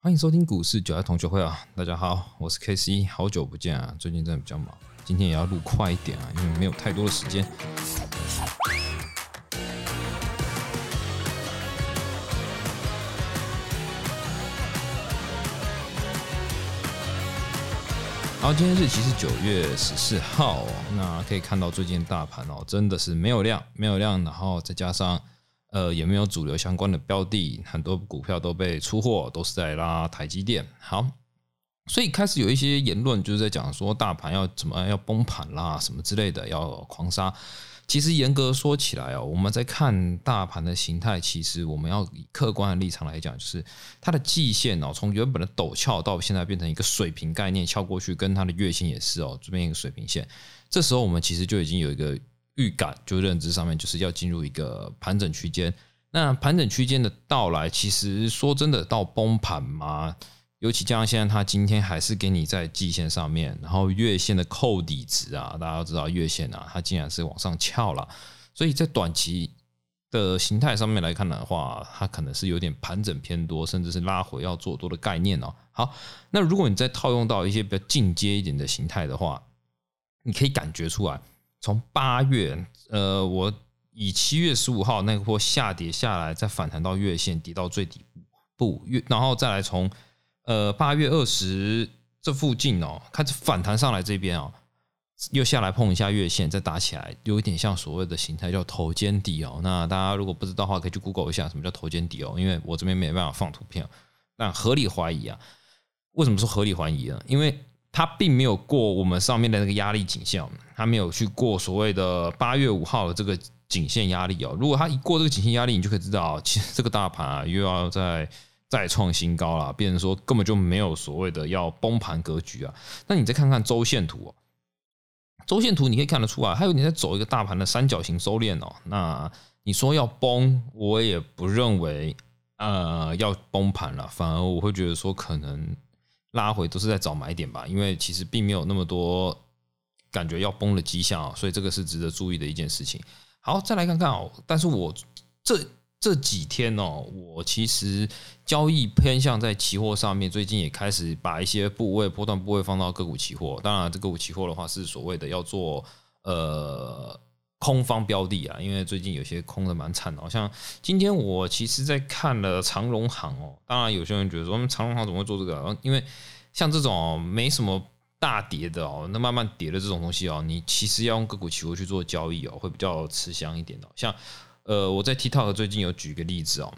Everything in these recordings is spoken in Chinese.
欢迎收听股市九爱同学会啊！大家好，我是 K C，好久不见啊！最近真的比较忙，今天也要录快一点啊，因为没有太多的时间。好，今天日期是九月十四号，那可以看到最近大盘哦，真的是没有量，没有量，然后再加上。呃，也没有主流相关的标的，很多股票都被出货，都是在拉台积电。好，所以开始有一些言论，就是在讲说大盘要怎么要崩盘啦，什么之类的，要狂杀。其实严格说起来哦，我们在看大盘的形态，其实我们要以客观的立场来讲，就是它的季线哦，从原本的陡峭到现在变成一个水平概念，翘过去，跟它的月线也是哦，这边一个水平线。这时候我们其实就已经有一个。预感就认知上面就是要进入一个盘整区间，那盘整区间的到来，其实说真的到崩盘吗？尤其加上现在它今天还是给你在季线上面，然后月线的扣底值啊，大家都知道月线啊，它竟然是往上翘了，所以在短期的形态上面来看的话，它可能是有点盘整偏多，甚至是拉回要做多的概念哦。好，那如果你再套用到一些比较进阶一点的形态的话，你可以感觉出来。从八月，呃，我以七月十五号那波下跌下来，再反弹到月线，跌到最底部，不月，然后再来从呃八月二十这附近哦，开始反弹上来这边哦，又下来碰一下月线，再打起来，有一点像所谓的形态叫头肩底哦。那大家如果不知道的话，可以去 Google 一下什么叫头肩底哦，因为我这边没办法放图片，但合理怀疑啊，为什么说合理怀疑呢？因为它并没有过我们上面的那个压力颈线，它没有去过所谓的八月五号的这个颈线压力哦。如果它一过这个颈线压力，你就可以知道，其实这个大盘啊又要再再创新高了，变成说根本就没有所谓的要崩盘格局啊。那你再看看周线图哦，周线图你可以看得出来，还有你在走一个大盘的三角形收敛哦。那你说要崩，我也不认为呃要崩盘了，反而我会觉得说可能。拉回都是在找买点吧，因为其实并没有那么多感觉要崩的迹象啊，所以这个是值得注意的一件事情。好，再来看看哦，但是我这这几天哦，我其实交易偏向在期货上面，最近也开始把一些部位波段部位放到个股期货。当然，这个股期货的话是所谓的要做呃。空方标的啊，因为最近有些空的蛮惨的，好像今天我其实在看了长荣行哦，当然有些人觉得说，长荣行怎么会做这个？因为像这种没什么大跌的哦，那慢慢跌的这种东西哦，你其实要用个股期货去做交易哦，会比较吃香一点的。像呃，我在 TikTok 最近有举个例子哦。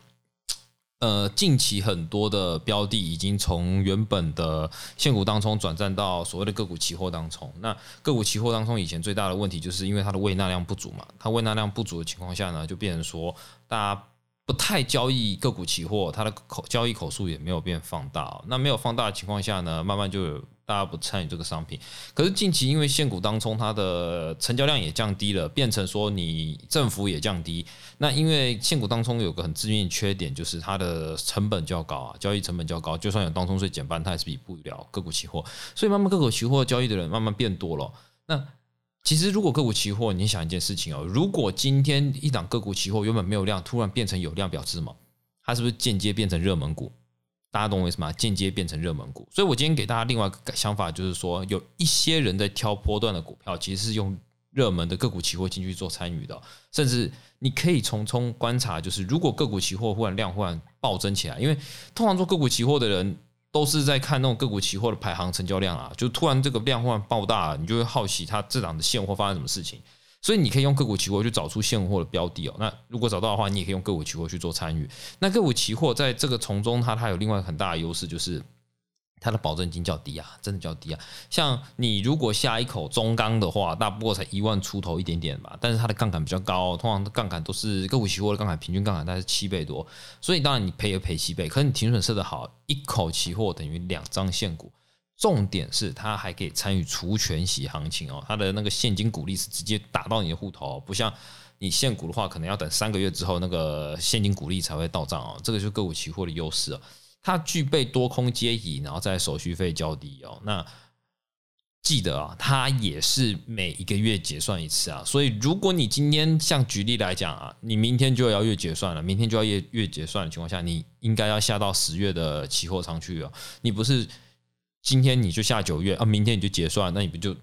呃，近期很多的标的已经从原本的现股当中转战到所谓的个股期货当中。那个股期货当中，以前最大的问题就是因为它的胃纳量不足嘛。它胃纳量不足的情况下呢，就变成说大家不太交易个股期货，它的口交易口数也没有变放大。那没有放大的情况下呢，慢慢就有。大家不参与这个商品，可是近期因为现股当中它的成交量也降低了，变成说你政府也降低。那因为现股当中有个很致命的缺点，就是它的成本较高啊，交易成本较高，就算有当冲税减半，它还是比不了个股期货。所以慢慢个股期货交易的人慢慢变多了。那其实如果个股期货，你想一件事情哦，如果今天一档个股期货原本没有量，突然变成有量，表示什么？它是不是间接变成热门股？大家懂我意思吗？间接变成热门股，所以我今天给大家另外一个想法，就是说有一些人在挑波段的股票，其实是用热门的个股期货进去做参与的，甚至你可以从中观察，就是如果个股期货忽然量忽然暴增起来，因为通常做个股期货的人都是在看那种个股期货的排行成交量啊，就突然这个量忽然爆大，你就会好奇它这档的现货发生什么事情。所以你可以用个股期货去找出现货的标的哦。那如果找到的话，你也可以用个股期货去做参与。那个股期货在这个从中，它它有另外很大的优势，就是它的保证金较低啊，真的较低啊。像你如果下一口中钢的话，大不过才一万出头一点点吧，但是它的杠杆比较高，通常杠杆都是个股期货的杠杆，平均杠杆大概是七倍多。所以当然你赔也赔七倍，可是你停损设的好，一口期货等于两张现股。重点是它还可以参与除权息行情哦，它的那个现金股利是直接打到你的户头，不像你现股的话，可能要等三个月之后那个现金股利才会到账哦。这个就是个股期货的优势哦，它具备多空皆宜，然后在手续费较低哦。那记得啊，它也是每一个月结算一次啊。所以如果你今天像举例来讲啊，你明天就要月结算了，明天就要月月结算的情况下，你应该要下到十月的期货仓去哦。你不是今天你就下九月啊，明天你就结算，那你不就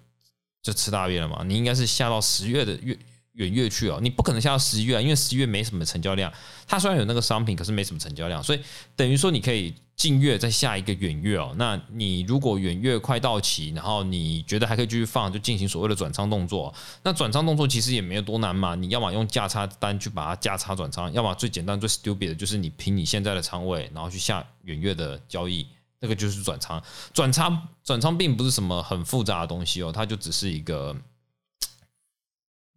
就吃大便了吗？你应该是下到十月的月。远月去哦，你不可能下到十一月，因为十一月没什么成交量。它虽然有那个商品，可是没什么成交量，所以等于说你可以近月再下一个远月哦。那你如果远月快到期，然后你觉得还可以继续放，就进行所谓的转仓动作。那转仓动作其实也没有多难嘛，你要么用价差单去把它价差转仓，要么最简单最 stupid 的就是你凭你现在的仓位，然后去下远月的交易，那个就是转仓。转仓转仓并不是什么很复杂的东西哦，它就只是一个。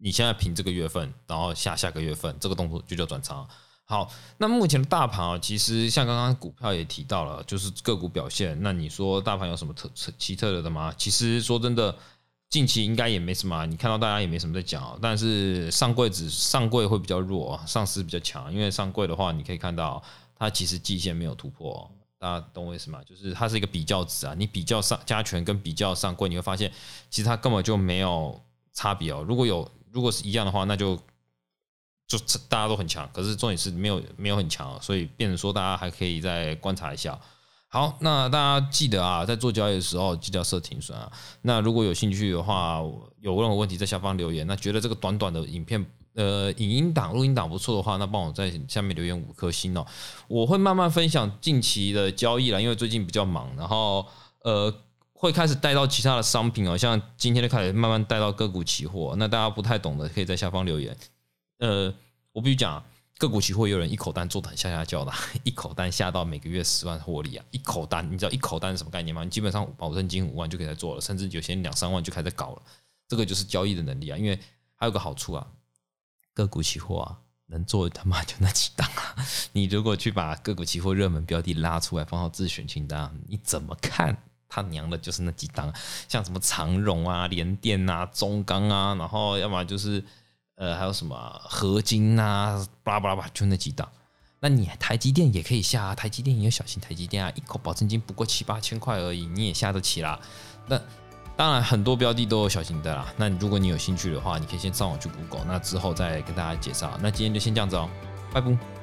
你现在凭这个月份，然后下下个月份，这个动作就叫转仓。好，那目前的大盘啊，其实像刚刚股票也提到了，就是个股表现。那你说大盘有什么特奇特的的吗？其实说真的，近期应该也没什么。你看到大家也没什么在讲，但是上柜指上柜会比较弱，上市比较强。因为上柜的话，你可以看到它其实季线没有突破，大家懂我意思吗？就是它是一个比较值啊，你比较上加权跟比较上柜，你会发现其实它根本就没有差别哦。如果有如果是一样的话，那就就大家都很强，可是重点是没有没有很强，所以变成说大家还可以再观察一下。好，那大家记得啊，在做交易的时候记得要设停损啊。那如果有兴趣的话，有任何问题在下方留言。那觉得这个短短的影片，呃，影音档、录音档不错的话，那帮我在下面留言五颗星哦。我会慢慢分享近期的交易了，因为最近比较忙，然后呃。会开始带到其他的商品哦，像今天就开始慢慢带到个股期货。那大家不太懂的，可以在下方留言。呃，我必须讲，个股期货有人一口单做的很下下叫的，一口单下到每个月十万获利啊！一口单，你知道一口单是什么概念吗？你基本上保证金五万就可以在做了，甚至有些两三万就开始搞了。这个就是交易的能力啊！因为还有个好处啊，个股期货啊，能做他妈就那几档啊！你如果去把个股期货热门标的拉出来放到自选清单，你怎么看？他娘的，就是那几档，像什么长荣啊、联电啊、中钢啊，然后要么就是呃，还有什么合金啊，巴拉巴拉巴，就那几档。那你台积电也可以下，啊，台积电也有小型台积电啊，一口保证金不过七八千块而已，你也下得起啦。那当然很多标的都有小型的啦。那如果你有兴趣的话，你可以先上网去 Google，那之后再跟大家介绍。那今天就先这样子哦，拜拜。